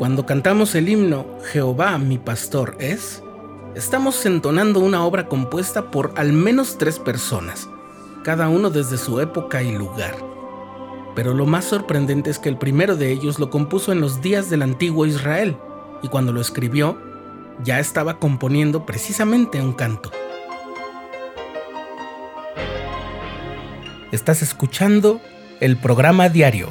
Cuando cantamos el himno Jehová mi pastor es, estamos entonando una obra compuesta por al menos tres personas, cada uno desde su época y lugar. Pero lo más sorprendente es que el primero de ellos lo compuso en los días del antiguo Israel, y cuando lo escribió, ya estaba componiendo precisamente un canto. Estás escuchando el programa diario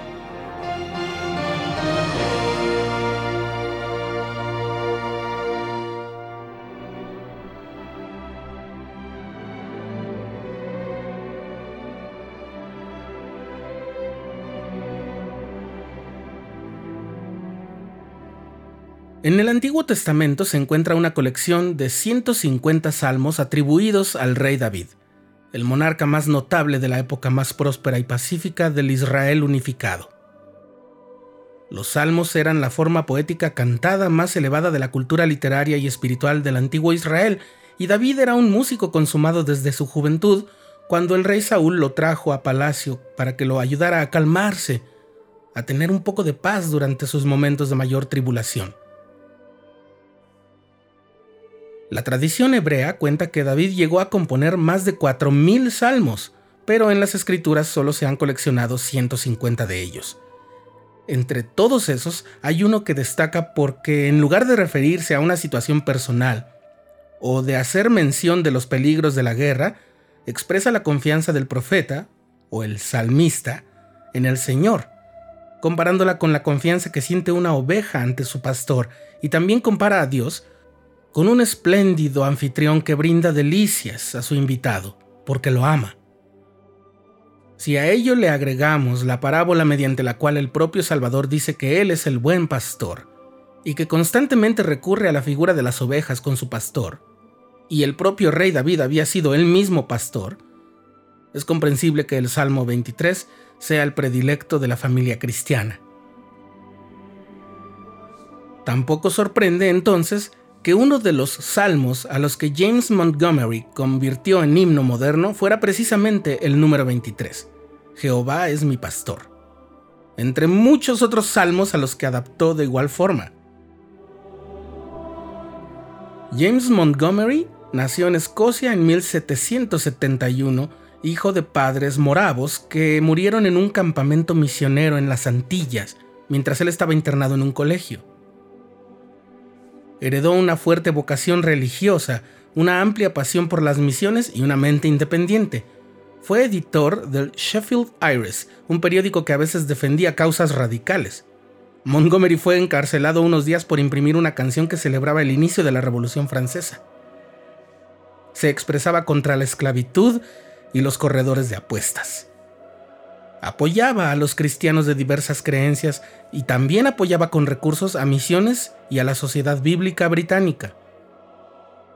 En el Antiguo Testamento se encuentra una colección de 150 salmos atribuidos al rey David, el monarca más notable de la época más próspera y pacífica del Israel unificado. Los salmos eran la forma poética cantada más elevada de la cultura literaria y espiritual del antiguo Israel, y David era un músico consumado desde su juventud, cuando el rey Saúl lo trajo a palacio para que lo ayudara a calmarse, a tener un poco de paz durante sus momentos de mayor tribulación. La tradición hebrea cuenta que David llegó a componer más de 4.000 salmos, pero en las escrituras solo se han coleccionado 150 de ellos. Entre todos esos hay uno que destaca porque en lugar de referirse a una situación personal o de hacer mención de los peligros de la guerra, expresa la confianza del profeta o el salmista en el Señor, comparándola con la confianza que siente una oveja ante su pastor y también compara a Dios con un espléndido anfitrión que brinda delicias a su invitado, porque lo ama. Si a ello le agregamos la parábola mediante la cual el propio Salvador dice que Él es el buen pastor, y que constantemente recurre a la figura de las ovejas con su pastor, y el propio rey David había sido él mismo pastor, es comprensible que el Salmo 23 sea el predilecto de la familia cristiana. Tampoco sorprende entonces que uno de los salmos a los que James Montgomery convirtió en himno moderno fuera precisamente el número 23, Jehová es mi pastor, entre muchos otros salmos a los que adaptó de igual forma. James Montgomery nació en Escocia en 1771, hijo de padres moravos que murieron en un campamento misionero en las Antillas, mientras él estaba internado en un colegio heredó una fuerte vocación religiosa, una amplia pasión por las misiones y una mente independiente. Fue editor del Sheffield Iris, un periódico que a veces defendía causas radicales. Montgomery fue encarcelado unos días por imprimir una canción que celebraba el inicio de la Revolución Francesa. Se expresaba contra la esclavitud y los corredores de apuestas apoyaba a los cristianos de diversas creencias y también apoyaba con recursos a misiones y a la Sociedad Bíblica Británica.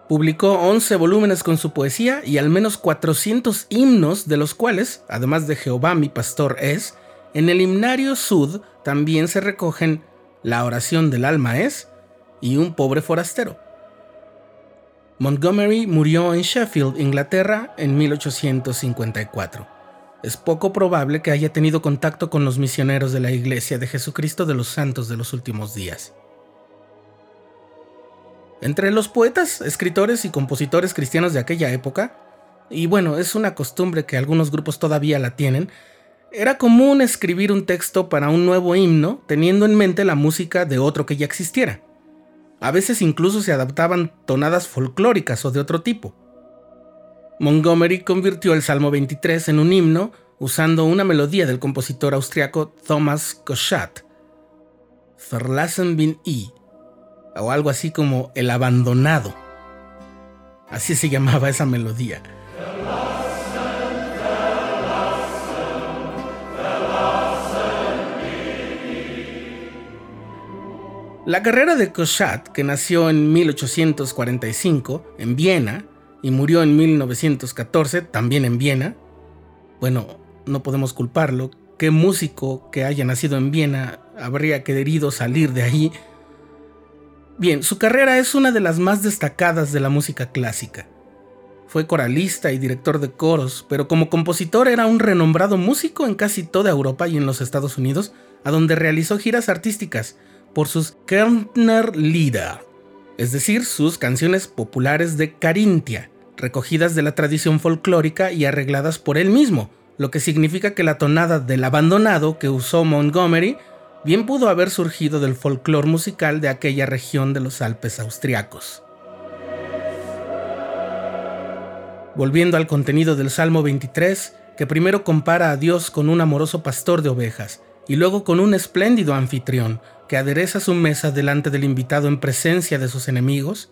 Publicó 11 volúmenes con su poesía y al menos 400 himnos, de los cuales, además de Jehová mi pastor es, en el himnario Sud también se recogen La oración del alma es y Un pobre forastero. Montgomery murió en Sheffield, Inglaterra, en 1854 es poco probable que haya tenido contacto con los misioneros de la Iglesia de Jesucristo de los Santos de los últimos días. Entre los poetas, escritores y compositores cristianos de aquella época, y bueno, es una costumbre que algunos grupos todavía la tienen, era común escribir un texto para un nuevo himno teniendo en mente la música de otro que ya existiera. A veces incluso se adaptaban tonadas folclóricas o de otro tipo. Montgomery convirtió el Salmo 23 en un himno usando una melodía del compositor austriaco Thomas Koschat, Verlassen bin I, o algo así como El abandonado. Así se llamaba esa melodía. La carrera de Koschat, que nació en 1845 en Viena, y murió en 1914, también en Viena. Bueno, no podemos culparlo. ¿Qué músico que haya nacido en Viena habría querido salir de ahí? Bien, su carrera es una de las más destacadas de la música clásica. Fue coralista y director de coros, pero como compositor era un renombrado músico en casi toda Europa y en los Estados Unidos, a donde realizó giras artísticas por sus Kärntner Lieder, es decir, sus canciones populares de Carintia, recogidas de la tradición folclórica y arregladas por él mismo, lo que significa que la tonada del abandonado que usó Montgomery bien pudo haber surgido del folclore musical de aquella región de los Alpes austriacos. Volviendo al contenido del Salmo 23, que primero compara a Dios con un amoroso pastor de ovejas y luego con un espléndido anfitrión que adereza su mesa delante del invitado en presencia de sus enemigos,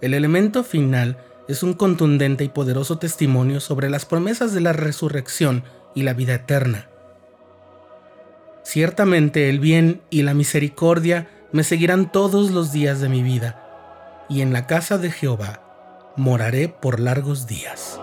el elemento final es un contundente y poderoso testimonio sobre las promesas de la resurrección y la vida eterna. Ciertamente el bien y la misericordia me seguirán todos los días de mi vida, y en la casa de Jehová moraré por largos días.